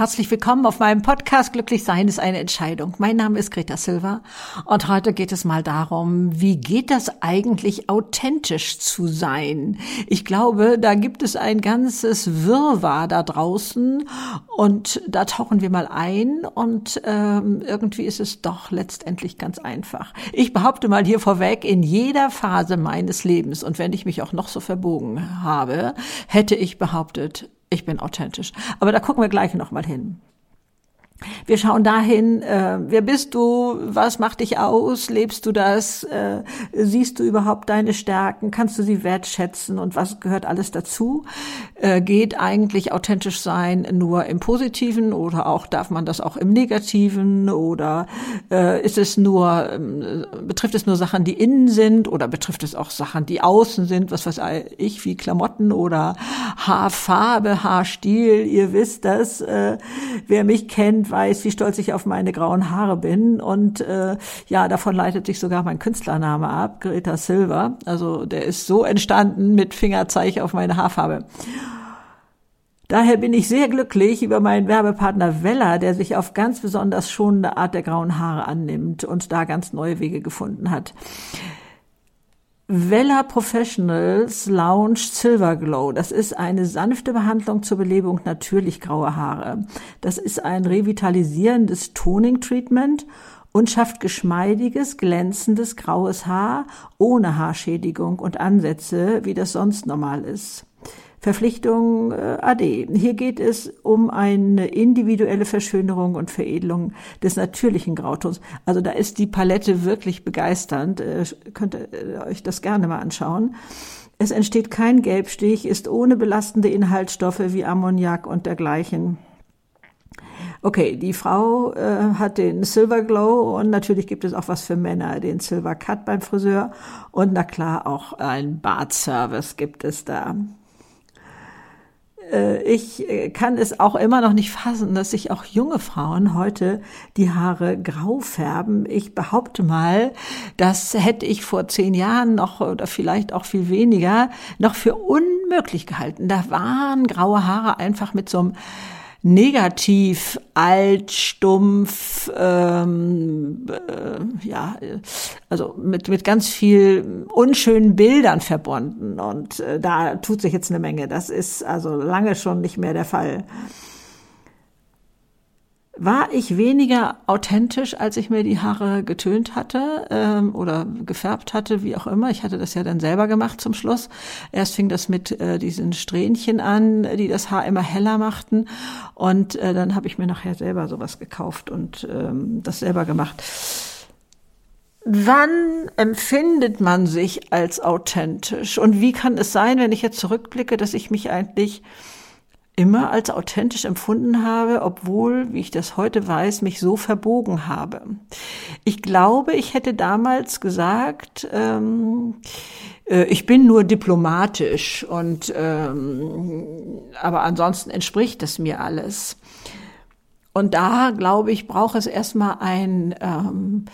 Herzlich willkommen auf meinem Podcast Glücklich sein ist eine Entscheidung. Mein Name ist Greta Silva und heute geht es mal darum, wie geht das eigentlich authentisch zu sein? Ich glaube, da gibt es ein ganzes Wirrwarr da draußen und da tauchen wir mal ein und ähm, irgendwie ist es doch letztendlich ganz einfach. Ich behaupte mal hier vorweg, in jeder Phase meines Lebens und wenn ich mich auch noch so verbogen habe, hätte ich behauptet, ich bin authentisch. Aber da gucken wir gleich noch mal hin. Wir schauen dahin, äh, wer bist du, was macht dich aus, lebst du das, äh, siehst du überhaupt deine Stärken, kannst du sie wertschätzen und was gehört alles dazu? Äh, geht eigentlich authentisch sein nur im Positiven oder auch darf man das auch im Negativen oder äh, ist es nur, äh, betrifft es nur Sachen, die innen sind oder betrifft es auch Sachen, die außen sind, was weiß ich, wie Klamotten oder Haarfarbe, Haarstil, ihr wisst das, äh, wer mich kennt, weiß, wie stolz ich auf meine grauen Haare bin. Und äh, ja, davon leitet sich sogar mein Künstlername ab, Greta Silva. Also der ist so entstanden mit Fingerzeig auf meine Haarfarbe. Daher bin ich sehr glücklich über meinen Werbepartner Vella, der sich auf ganz besonders schonende Art der grauen Haare annimmt und da ganz neue Wege gefunden hat. Vella Professionals Lounge Silver Glow. Das ist eine sanfte Behandlung zur Belebung natürlich grauer Haare. Das ist ein revitalisierendes Toning Treatment und schafft geschmeidiges, glänzendes graues Haar ohne Haarschädigung und Ansätze, wie das sonst normal ist. Verpflichtung äh, AD. Hier geht es um eine individuelle Verschönerung und Veredelung des natürlichen Grautons. Also da ist die Palette wirklich begeisternd. Äh, könnt ihr äh, euch das gerne mal anschauen. Es entsteht kein Gelbstich, ist ohne belastende Inhaltsstoffe wie Ammoniak und dergleichen. Okay, die Frau äh, hat den Silver Glow und natürlich gibt es auch was für Männer, den Silver Cut beim Friseur und na klar auch ein Bartservice gibt es da. Äh, ich äh, kann es auch immer noch nicht fassen, dass sich auch junge Frauen heute die Haare grau färben. Ich behaupte mal, das hätte ich vor zehn Jahren noch oder vielleicht auch viel weniger noch für unmöglich gehalten. Da waren graue Haare einfach mit so einem negativ, alt, stumpf, ähm, äh, ja, also mit, mit ganz viel unschönen Bildern verbunden. Und äh, da tut sich jetzt eine Menge. Das ist also lange schon nicht mehr der Fall war ich weniger authentisch, als ich mir die Haare getönt hatte ähm, oder gefärbt hatte, wie auch immer. Ich hatte das ja dann selber gemacht zum Schluss. Erst fing das mit äh, diesen Strähnchen an, die das Haar immer heller machten. Und äh, dann habe ich mir nachher selber sowas gekauft und ähm, das selber gemacht. Wann empfindet man sich als authentisch? Und wie kann es sein, wenn ich jetzt zurückblicke, dass ich mich eigentlich immer als authentisch empfunden habe, obwohl, wie ich das heute weiß, mich so verbogen habe. Ich glaube, ich hätte damals gesagt, ähm, äh, ich bin nur diplomatisch und ähm, aber ansonsten entspricht es mir alles. Und da glaube ich, braucht es erstmal ein ähm,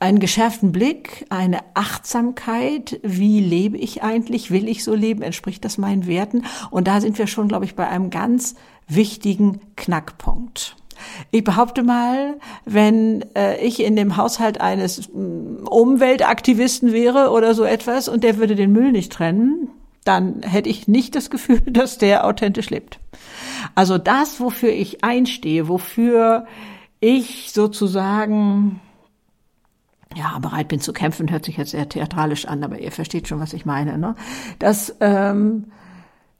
einen geschärften Blick, eine Achtsamkeit, wie lebe ich eigentlich, will ich so leben, entspricht das meinen Werten? Und da sind wir schon, glaube ich, bei einem ganz wichtigen Knackpunkt. Ich behaupte mal, wenn äh, ich in dem Haushalt eines mm, Umweltaktivisten wäre oder so etwas und der würde den Müll nicht trennen, dann hätte ich nicht das Gefühl, dass der authentisch lebt. Also das, wofür ich einstehe, wofür ich sozusagen ja, bereit bin zu kämpfen, hört sich jetzt sehr theatralisch an, aber ihr versteht schon, was ich meine, ne? Dass, ähm,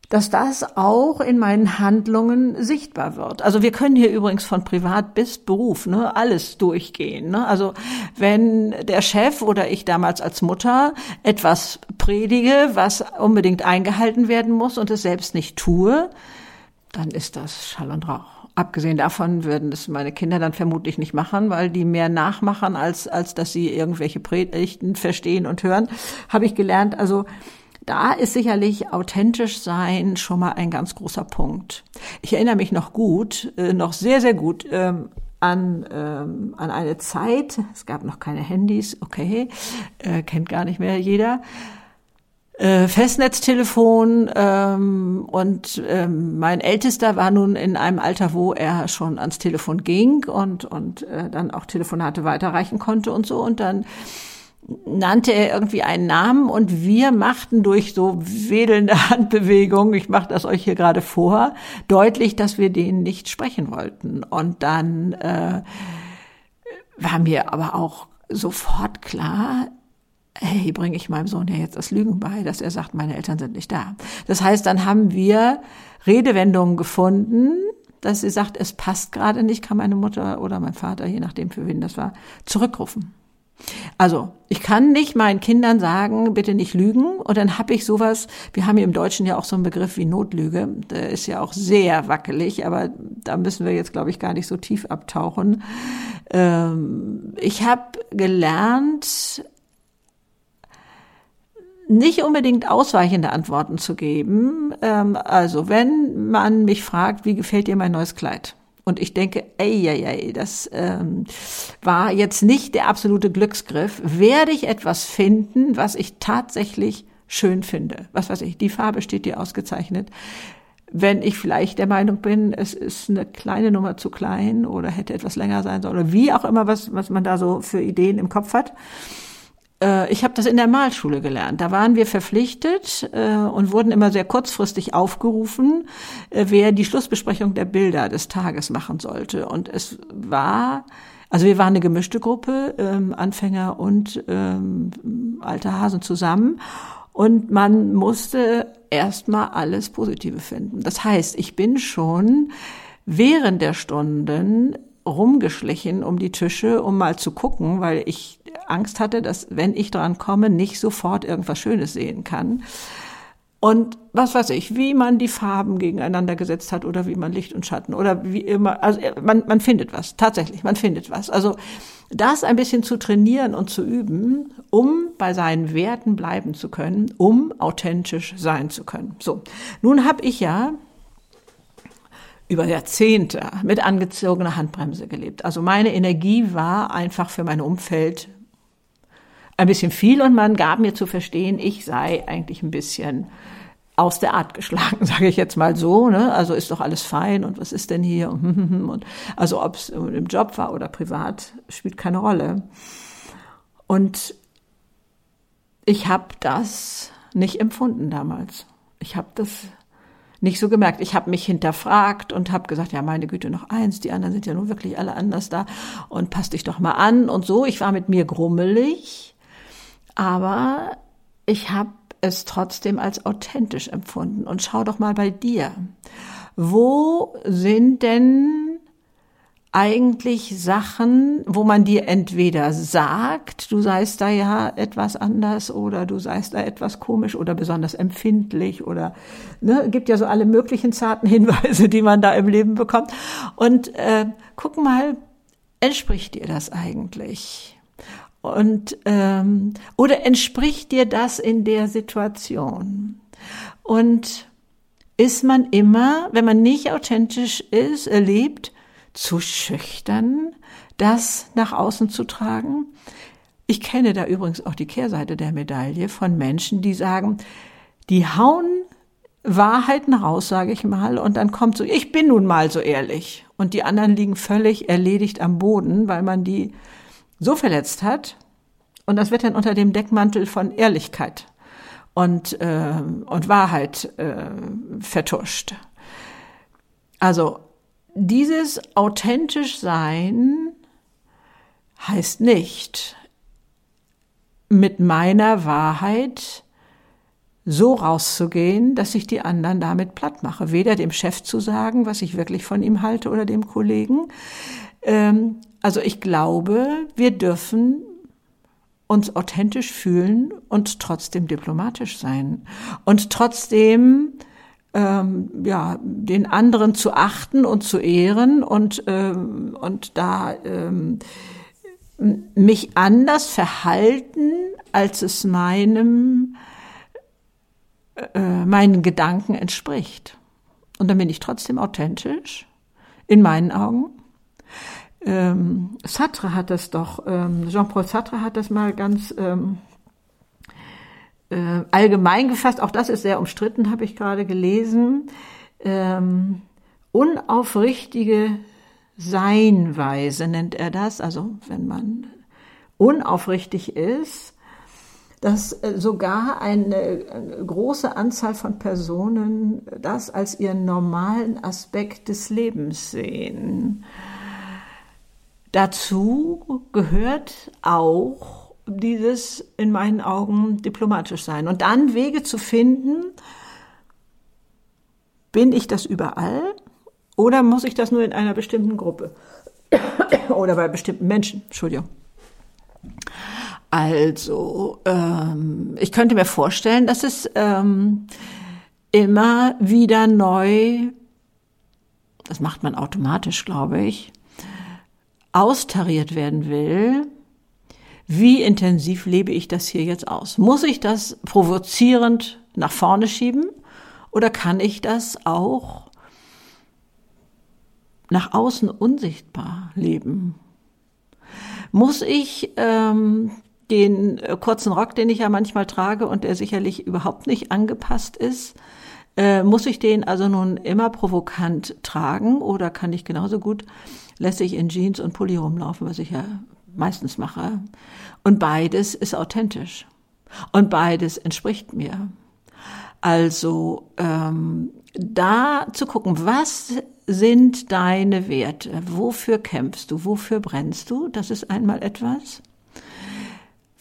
dass das auch in meinen Handlungen sichtbar wird. Also wir können hier übrigens von Privat bis Beruf, ne, alles durchgehen. Ne? Also wenn der Chef oder ich damals als Mutter etwas predige, was unbedingt eingehalten werden muss und es selbst nicht tue, dann ist das Schall und Rauch. Abgesehen davon würden das meine Kinder dann vermutlich nicht machen, weil die mehr nachmachen, als, als dass sie irgendwelche Predigten verstehen und hören, habe ich gelernt. Also da ist sicherlich authentisch sein schon mal ein ganz großer Punkt. Ich erinnere mich noch gut, äh, noch sehr, sehr gut ähm, an, ähm, an eine Zeit, es gab noch keine Handys, okay, äh, kennt gar nicht mehr jeder, äh, Festnetztelefon ähm, und ähm, mein Ältester war nun in einem Alter, wo er schon ans Telefon ging und und äh, dann auch Telefonate weiterreichen konnte und so und dann nannte er irgendwie einen Namen und wir machten durch so wedelnde Handbewegungen, ich mache das euch hier gerade vor, deutlich, dass wir den nicht sprechen wollten. Und dann äh, war mir aber auch sofort klar, hey, bringe ich meinem Sohn ja jetzt das Lügen bei, dass er sagt, meine Eltern sind nicht da. Das heißt, dann haben wir Redewendungen gefunden, dass sie sagt, es passt gerade nicht, kann meine Mutter oder mein Vater, je nachdem für wen das war, zurückrufen. Also, ich kann nicht meinen Kindern sagen, bitte nicht lügen. Und dann habe ich sowas, wir haben hier im Deutschen ja auch so einen Begriff wie Notlüge. Der ist ja auch sehr wackelig, aber da müssen wir jetzt, glaube ich, gar nicht so tief abtauchen. Ähm, ich habe gelernt, nicht unbedingt ausweichende Antworten zu geben. Ähm, also wenn man mich fragt, wie gefällt dir mein neues Kleid? Und ich denke, ey, ey, ey, das ähm, war jetzt nicht der absolute Glücksgriff. Werde ich etwas finden, was ich tatsächlich schön finde? Was weiß ich, die Farbe steht dir ausgezeichnet. Wenn ich vielleicht der Meinung bin, es ist eine kleine Nummer zu klein oder hätte etwas länger sein sollen oder wie auch immer, was, was man da so für Ideen im Kopf hat, ich habe das in der Malschule gelernt. Da waren wir verpflichtet äh, und wurden immer sehr kurzfristig aufgerufen, äh, wer die Schlussbesprechung der Bilder des Tages machen sollte. Und es war, also wir waren eine gemischte Gruppe, ähm, Anfänger und ähm, alte Hasen zusammen. Und man musste erstmal alles Positive finden. Das heißt, ich bin schon während der Stunden rumgeschlichen um die Tische, um mal zu gucken, weil ich Angst hatte, dass wenn ich dran komme, nicht sofort irgendwas Schönes sehen kann. Und was weiß ich, wie man die Farben gegeneinander gesetzt hat oder wie man Licht und Schatten oder wie immer, also man, man findet was, tatsächlich, man findet was. Also das ein bisschen zu trainieren und zu üben, um bei seinen Werten bleiben zu können, um authentisch sein zu können. So, nun habe ich ja über Jahrzehnte mit angezogener Handbremse gelebt. Also meine Energie war einfach für mein Umfeld ein bisschen viel und man gab mir zu verstehen, ich sei eigentlich ein bisschen aus der Art geschlagen, sage ich jetzt mal so. Ne? Also ist doch alles fein und was ist denn hier? Und also ob es im Job war oder privat, spielt keine Rolle. Und ich habe das nicht empfunden damals. Ich habe das nicht so gemerkt. Ich habe mich hinterfragt und habe gesagt, ja, meine Güte, noch eins, die anderen sind ja nun wirklich alle anders da und passt dich doch mal an und so. Ich war mit mir grummelig, aber ich habe es trotzdem als authentisch empfunden. Und schau doch mal bei dir. Wo sind denn eigentlich Sachen, wo man dir entweder sagt, du seist da ja etwas anders oder du seist da etwas komisch oder besonders empfindlich oder ne, gibt ja so alle möglichen zarten Hinweise, die man da im Leben bekommt. Und äh, guck mal, entspricht dir das eigentlich? Und ähm, oder entspricht dir das in der Situation? Und ist man immer, wenn man nicht authentisch ist, erlebt, zu schüchtern, das nach außen zu tragen? Ich kenne da übrigens auch die Kehrseite der Medaille von Menschen, die sagen, die hauen Wahrheiten raus, sage ich mal, und dann kommt so, ich bin nun mal so ehrlich. Und die anderen liegen völlig erledigt am Boden, weil man die so verletzt hat. Und das wird dann unter dem Deckmantel von Ehrlichkeit und, äh, und Wahrheit äh, vertuscht. Also dieses authentisch sein heißt nicht, mit meiner Wahrheit so rauszugehen, dass ich die anderen damit platt mache. Weder dem Chef zu sagen, was ich wirklich von ihm halte oder dem Kollegen. Ähm, also ich glaube, wir dürfen uns authentisch fühlen und trotzdem diplomatisch sein und trotzdem ähm, ja, den anderen zu achten und zu ehren und, ähm, und da ähm, mich anders verhalten, als es meinem, äh, meinen Gedanken entspricht. Und dann bin ich trotzdem authentisch, in meinen Augen. Ähm, Sartre hat das doch, ähm, Jean-Paul Sartre hat das mal ganz ähm, äh, allgemein gefasst, auch das ist sehr umstritten, habe ich gerade gelesen, ähm, unaufrichtige Seinweise nennt er das, also wenn man unaufrichtig ist, dass äh, sogar eine große Anzahl von Personen das als ihren normalen Aspekt des Lebens sehen. Dazu gehört auch dieses in meinen Augen diplomatisch sein und dann Wege zu finden, bin ich das überall oder muss ich das nur in einer bestimmten Gruppe oder bei bestimmten Menschen? Entschuldigung. Also, ähm, ich könnte mir vorstellen, dass es ähm, immer wieder neu, das macht man automatisch, glaube ich, austariert werden will, wie intensiv lebe ich das hier jetzt aus? Muss ich das provozierend nach vorne schieben oder kann ich das auch nach außen unsichtbar leben? Muss ich ähm, den kurzen Rock, den ich ja manchmal trage und der sicherlich überhaupt nicht angepasst ist, äh, muss ich den also nun immer provokant tragen oder kann ich genauso gut lässig in Jeans und Pulli rumlaufen, was ich ja meistens mache. Und beides ist authentisch. Und beides entspricht mir. Also ähm, da zu gucken, was sind deine Werte? Wofür kämpfst du? Wofür brennst du? Das ist einmal etwas.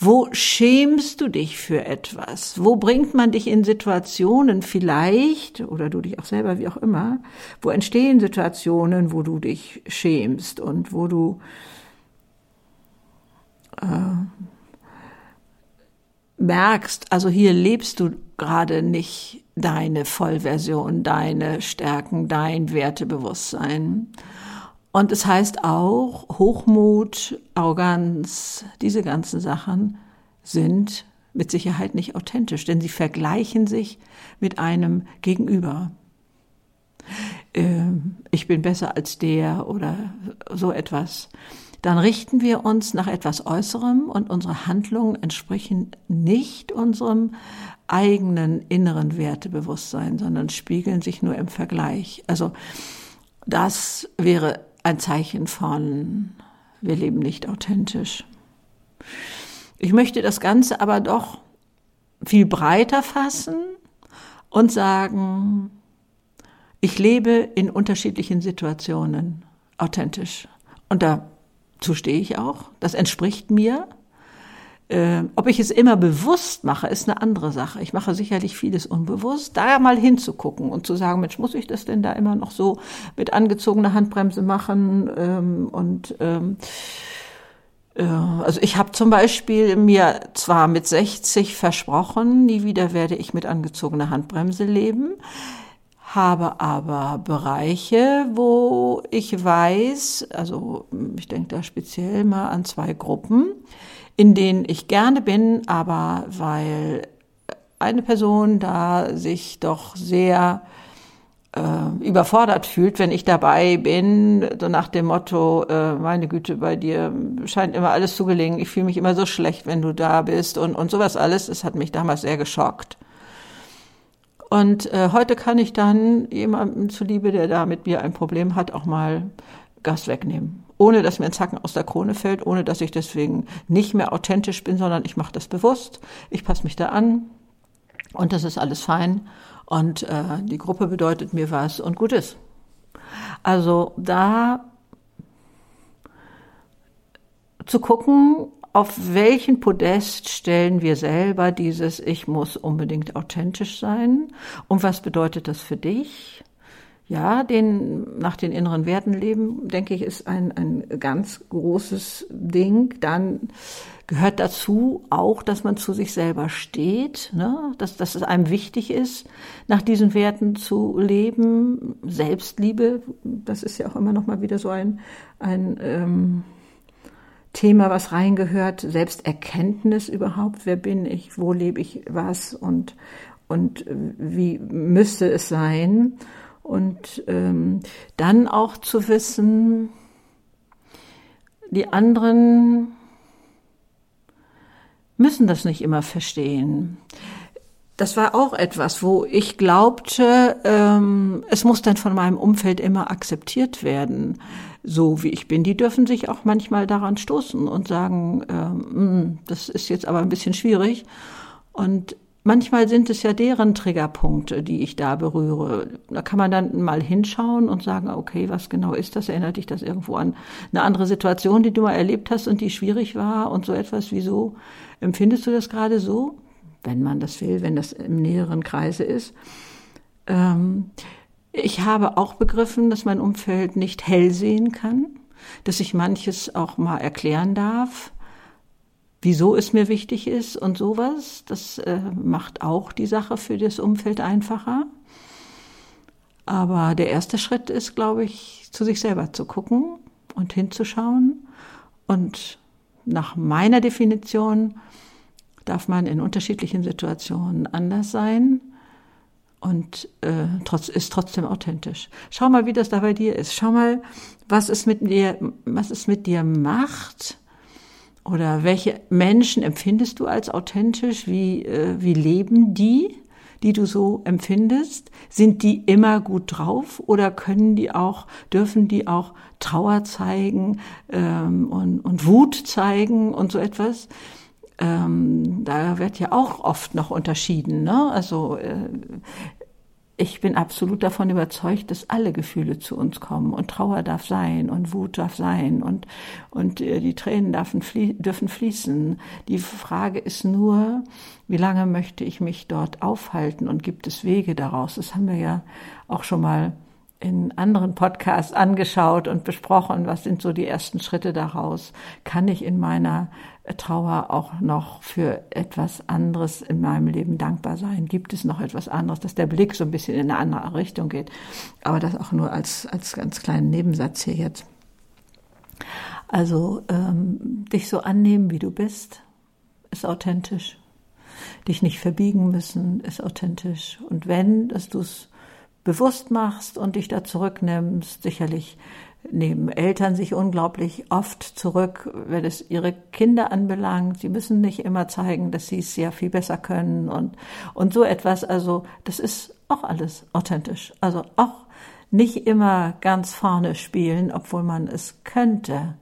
Wo schämst du dich für etwas? Wo bringt man dich in Situationen vielleicht, oder du dich auch selber, wie auch immer, wo entstehen Situationen, wo du dich schämst und wo du äh, merkst, also hier lebst du gerade nicht deine Vollversion, deine Stärken, dein Wertebewusstsein. Und es heißt auch, Hochmut, Arroganz, diese ganzen Sachen sind mit Sicherheit nicht authentisch, denn sie vergleichen sich mit einem Gegenüber. Ähm, ich bin besser als der oder so etwas. Dann richten wir uns nach etwas Äußerem und unsere Handlungen entsprechen nicht unserem eigenen inneren Wertebewusstsein, sondern spiegeln sich nur im Vergleich. Also das wäre ein Zeichen von, wir leben nicht authentisch. Ich möchte das Ganze aber doch viel breiter fassen und sagen, ich lebe in unterschiedlichen Situationen authentisch. Und dazu stehe ich auch. Das entspricht mir. Äh, ob ich es immer bewusst mache, ist eine andere Sache. Ich mache sicherlich vieles unbewusst. Da mal hinzugucken und zu sagen, Mensch, muss ich das denn da immer noch so mit angezogener Handbremse machen? Ähm, und ähm, äh, also ich habe zum Beispiel mir zwar mit 60 versprochen, nie wieder werde ich mit angezogener Handbremse leben, habe aber Bereiche, wo ich weiß, also ich denke da speziell mal an zwei Gruppen, in denen ich gerne bin, aber weil eine Person da sich doch sehr äh, überfordert fühlt, wenn ich dabei bin, so nach dem Motto, äh, meine Güte, bei dir scheint immer alles zu gelingen, ich fühle mich immer so schlecht, wenn du da bist und, und sowas alles, das hat mich damals sehr geschockt. Und äh, heute kann ich dann jemandem zuliebe, der da mit mir ein Problem hat, auch mal Gas wegnehmen ohne dass mir ein Zacken aus der Krone fällt, ohne dass ich deswegen nicht mehr authentisch bin, sondern ich mache das bewusst, ich passe mich da an und das ist alles fein und äh, die Gruppe bedeutet mir was und gut ist. Also da zu gucken, auf welchen Podest stellen wir selber dieses Ich muss unbedingt authentisch sein und was bedeutet das für dich? Ja, den, nach den inneren Werten leben, denke ich, ist ein, ein ganz großes Ding. Dann gehört dazu auch, dass man zu sich selber steht, ne? dass, dass es einem wichtig ist, nach diesen Werten zu leben. Selbstliebe, das ist ja auch immer noch mal wieder so ein, ein ähm, Thema, was reingehört. Selbsterkenntnis überhaupt. Wer bin ich? Wo lebe ich was? Und, und wie müsste es sein? Und ähm, dann auch zu wissen, die anderen müssen das nicht immer verstehen. das war auch etwas, wo ich glaubte, ähm, es muss dann von meinem Umfeld immer akzeptiert werden, so wie ich bin. Die dürfen sich auch manchmal daran stoßen und sagen, ähm, das ist jetzt aber ein bisschen schwierig. Und manchmal sind es ja deren Triggerpunkte, die ich da berühre. Da kann man dann mal hinschauen und sagen, okay, was genau ist das? Erinnert dich das irgendwo an eine andere Situation, die du mal erlebt hast und die schwierig war und so etwas? Wieso empfindest du das gerade so? wenn man das will, wenn das im näheren Kreise ist. Ähm, ich habe auch begriffen, dass mein Umfeld nicht hell sehen kann, dass ich manches auch mal erklären darf, wieso es mir wichtig ist und sowas. Das äh, macht auch die Sache für das Umfeld einfacher. Aber der erste Schritt ist, glaube ich, zu sich selber zu gucken und hinzuschauen und nach meiner Definition darf man in unterschiedlichen Situationen anders sein und äh, trotz, ist trotzdem authentisch. Schau mal, wie das da bei dir ist. Schau mal, was es mit dir, was es mit dir macht. Oder welche Menschen empfindest du als authentisch? Wie, äh, wie leben die, die du so empfindest? Sind die immer gut drauf oder können die auch, dürfen die auch Trauer zeigen ähm, und, und Wut zeigen und so etwas? ähm, da wird ja auch oft noch unterschieden. Ne? Also äh, ich bin absolut davon überzeugt, dass alle Gefühle zu uns kommen und Trauer darf sein und Wut darf sein und und äh, die Tränen dürfen, dürfen fließen. Die Frage ist nur, wie lange möchte ich mich dort aufhalten und gibt es Wege daraus? Das haben wir ja auch schon mal in anderen Podcasts angeschaut und besprochen, was sind so die ersten Schritte daraus? Kann ich in meiner Trauer auch noch für etwas anderes in meinem Leben dankbar sein? Gibt es noch etwas anderes, dass der Blick so ein bisschen in eine andere Richtung geht? Aber das auch nur als, als ganz kleinen Nebensatz hier jetzt. Also ähm, dich so annehmen, wie du bist, ist authentisch. Dich nicht verbiegen müssen, ist authentisch. Und wenn, dass du es bewusst machst und dich da zurücknimmst, sicherlich nehmen Eltern sich unglaublich oft zurück, wenn es ihre Kinder anbelangt. Sie müssen nicht immer zeigen, dass sie es ja viel besser können und, und so etwas. Also, das ist auch alles authentisch. Also auch nicht immer ganz vorne spielen, obwohl man es könnte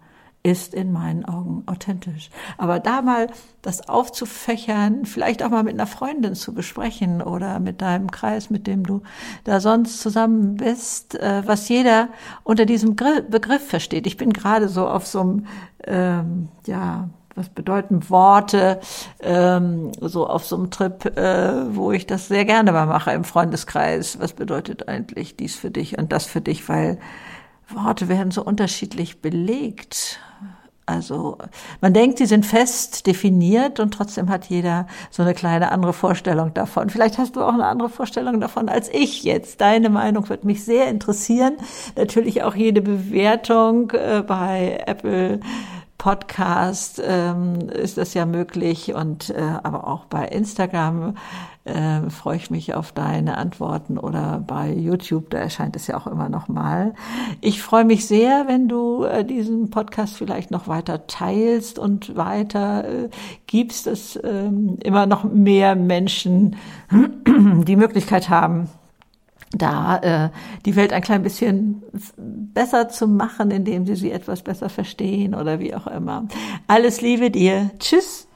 ist in meinen Augen authentisch. Aber da mal das aufzufächern, vielleicht auch mal mit einer Freundin zu besprechen oder mit deinem Kreis, mit dem du da sonst zusammen bist, äh, was jeder unter diesem Begriff versteht. Ich bin gerade so auf so einem, ähm, ja, was bedeuten Worte, ähm, so auf so einem Trip, äh, wo ich das sehr gerne mal mache im Freundeskreis. Was bedeutet eigentlich dies für dich und das für dich, weil Worte werden so unterschiedlich belegt. Also man denkt, sie sind fest definiert und trotzdem hat jeder so eine kleine andere Vorstellung davon. Vielleicht hast du auch eine andere Vorstellung davon als ich jetzt. Deine Meinung wird mich sehr interessieren. Natürlich auch jede Bewertung äh, bei Apple Podcast ähm, ist das ja möglich und äh, aber auch bei Instagram äh, freue ich mich auf deine Antworten oder bei YouTube, da erscheint es ja auch immer noch mal. Ich freue mich sehr, wenn du äh, diesen Podcast vielleicht noch weiter teilst und weiter äh, gibst, dass äh, immer noch mehr Menschen die Möglichkeit haben, da äh, die Welt ein klein bisschen besser zu machen, indem sie sie etwas besser verstehen oder wie auch immer. Alles Liebe dir. Tschüss.